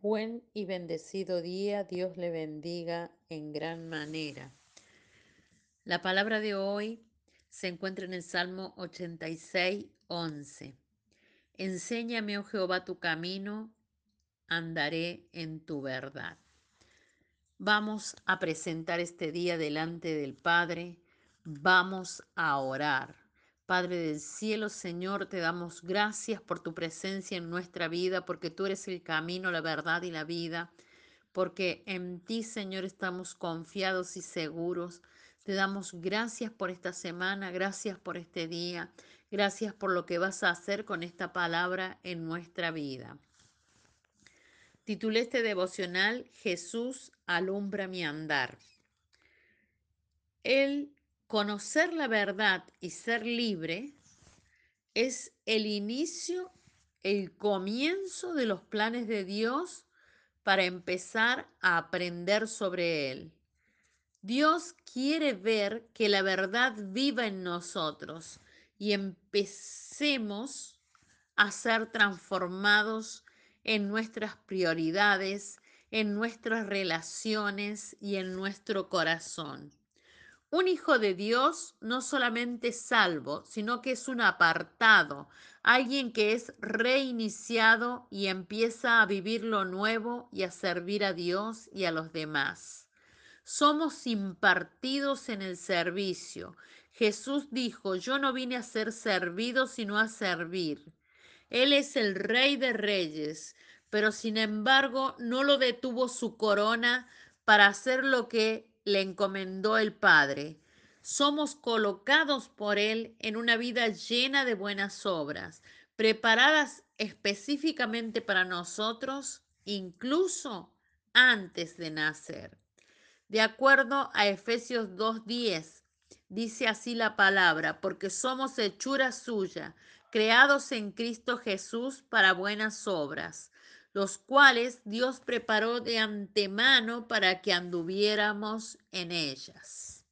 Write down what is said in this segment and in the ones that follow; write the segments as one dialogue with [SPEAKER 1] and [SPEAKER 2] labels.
[SPEAKER 1] Buen y bendecido día, Dios le bendiga en gran manera. La palabra de hoy se encuentra en el Salmo 86, 11. Enséñame, oh Jehová, tu camino, andaré en tu verdad. Vamos a presentar este día delante del Padre, vamos a orar. Padre del cielo, Señor, te damos gracias por tu presencia en nuestra vida, porque tú eres el camino, la verdad y la vida, porque en ti, Señor, estamos confiados y seguros. Te damos gracias por esta semana, gracias por este día, gracias por lo que vas a hacer con esta palabra en nuestra vida. Titulé este devocional Jesús alumbra mi andar. El conocer la verdad y ser libre es el inicio, el comienzo de los planes de Dios para empezar a aprender sobre Él. Dios quiere ver que la verdad viva en nosotros y empecemos a ser transformados en nuestras prioridades, en nuestras relaciones y en nuestro corazón. Un hijo de Dios no solamente es salvo, sino que es un apartado, alguien que es reiniciado y empieza a vivir lo nuevo y a servir a Dios y a los demás. Somos impartidos en el servicio. Jesús dijo, yo no vine a ser servido, sino a servir. Él es el rey de reyes, pero sin embargo no lo detuvo su corona para hacer lo que le encomendó el Padre. Somos colocados por Él en una vida llena de buenas obras, preparadas específicamente para nosotros, incluso antes de nacer. De acuerdo a Efesios 2.10, dice así la palabra, porque somos hechura suya, creados en Cristo Jesús para buenas obras los cuales Dios preparó de antemano para que anduviéramos en ellas.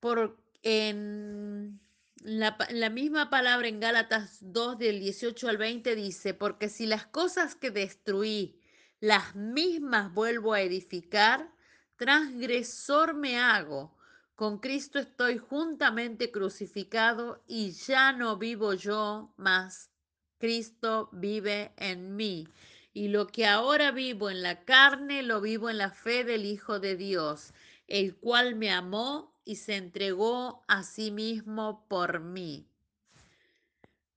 [SPEAKER 1] Por, en la, la, misma palabra en Gálatas 2 del 18 al 20 dice, porque si las cosas que destruí, las mismas vuelvo a edificar, transgresor me hago. Con Cristo estoy juntamente crucificado y ya no vivo yo, más Cristo vive en mí. Y lo que ahora vivo en la carne, lo vivo en la fe del Hijo de Dios, el cual me amó y se entregó a sí mismo por mí.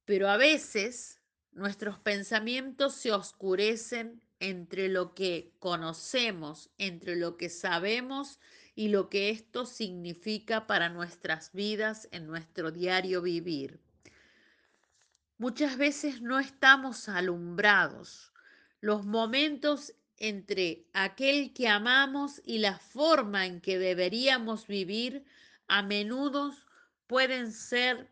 [SPEAKER 1] Pero a veces nuestros pensamientos se oscurecen entre lo que conocemos, entre lo que sabemos y lo que esto significa para nuestras vidas en nuestro diario vivir. Muchas veces no estamos alumbrados. Los momentos entre aquel que amamos y la forma en que deberíamos vivir a menudo pueden ser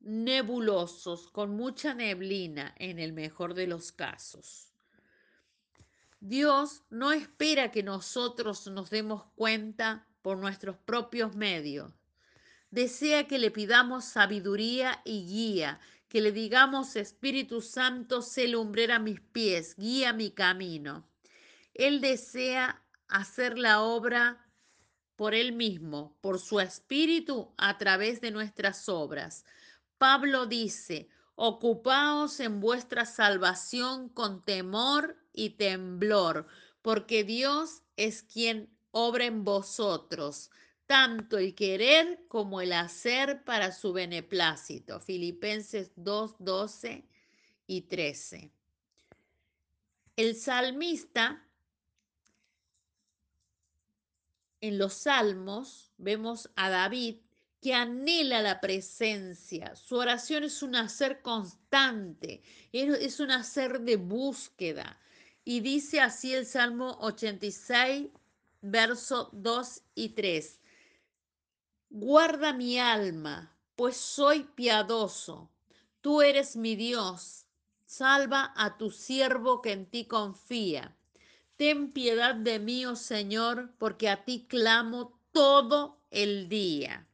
[SPEAKER 1] nebulosos, con mucha neblina en el mejor de los casos. Dios no espera que nosotros nos demos cuenta por nuestros propios medios. Desea que le pidamos sabiduría y guía que le digamos, Espíritu Santo, sé lumbrera mis pies, guía mi camino. Él desea hacer la obra por Él mismo, por su Espíritu, a través de nuestras obras. Pablo dice, ocupaos en vuestra salvación con temor y temblor, porque Dios es quien obra en vosotros tanto el querer como el hacer para su beneplácito. Filipenses 2, 12 y 13. El salmista, en los salmos, vemos a David que anhela la presencia. Su oración es un hacer constante, es un hacer de búsqueda. Y dice así el Salmo 86, verso 2 y 3. Guarda mi alma, pues soy piadoso. Tú eres mi Dios. Salva a tu siervo que en ti confía. Ten piedad de mí, oh Señor, porque a ti clamo todo el día.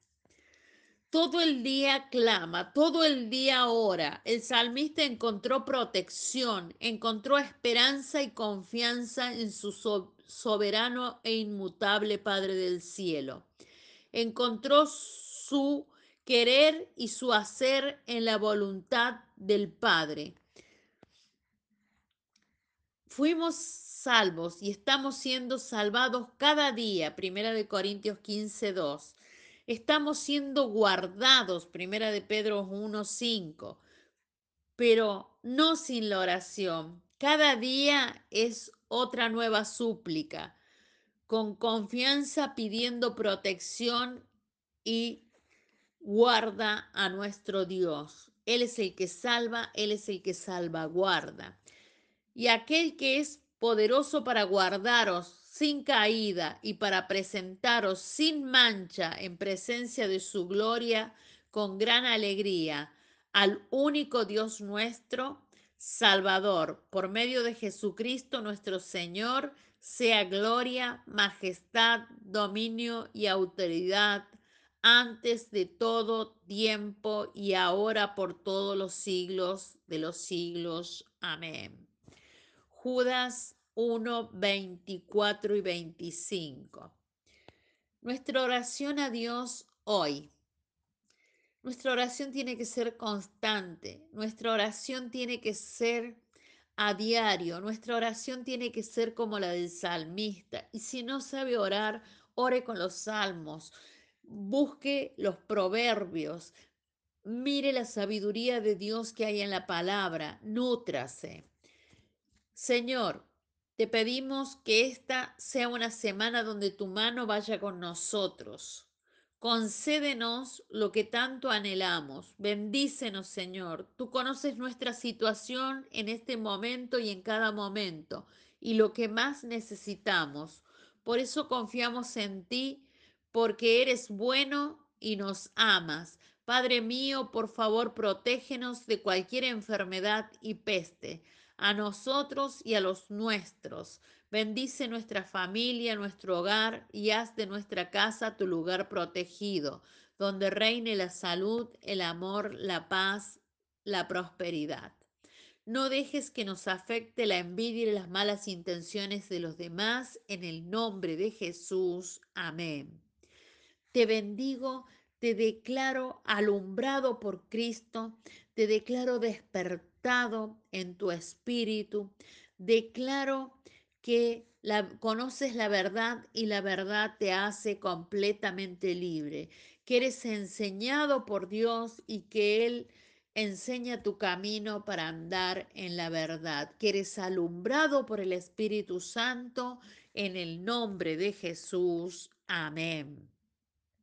[SPEAKER 1] todo el día clama, todo el día ora. El salmista encontró protección, encontró esperanza y confianza en su soberano e inmutable Padre del cielo. Encontró su querer y su hacer en la voluntad del Padre. Fuimos salvos y estamos siendo salvados cada día, Primera de Corintios 15, 2. Estamos siendo guardados, Primera de Pedro 1, 5. Pero no sin la oración. Cada día es otra nueva súplica, con confianza pidiendo protección y guarda a nuestro Dios. Él es el que salva, Él es el que salvaguarda y aquel que es poderoso para guardaros sin caída y para presentaros sin mancha en presencia de su gloria con gran alegría al único Dios nuestro, Salvador, por medio de Jesucristo nuestro Señor, sea gloria, majestad, dominio y autoridad antes de todo tiempo y ahora por todos los siglos de los siglos. Amén. Judas 1, 24 y 25. Nuestra oración a Dios hoy. Nuestra oración tiene que ser constante, nuestra oración tiene que ser a diario, nuestra oración tiene que ser como la del salmista. Y si no sabe orar, ore con los salmos, busque los proverbios, mire la sabiduría de Dios que hay en la palabra, nútrase. Señor, te pedimos que esta sea una semana donde tu mano vaya con nosotros. Concédenos lo que tanto anhelamos. Bendícenos, Señor. Tú conoces nuestra situación en este momento y en cada momento y lo que más necesitamos. Por eso confiamos en ti, porque eres bueno y nos amas. Padre mío, por favor, protégenos de cualquier enfermedad y peste a nosotros y a los nuestros. Bendice nuestra familia, nuestro hogar y haz de nuestra casa tu lugar protegido, donde reine la salud, el amor, la paz, la prosperidad. No dejes que nos afecte la envidia y las malas intenciones de los demás. En el nombre de Jesús. Amén. Te bendigo, te declaro alumbrado por Cristo, te declaro despertado en tu espíritu. Declaro que la, conoces la verdad y la verdad te hace completamente libre, que eres enseñado por Dios y que Él enseña tu camino para andar en la verdad, que eres alumbrado por el Espíritu Santo en el nombre de Jesús. Amén.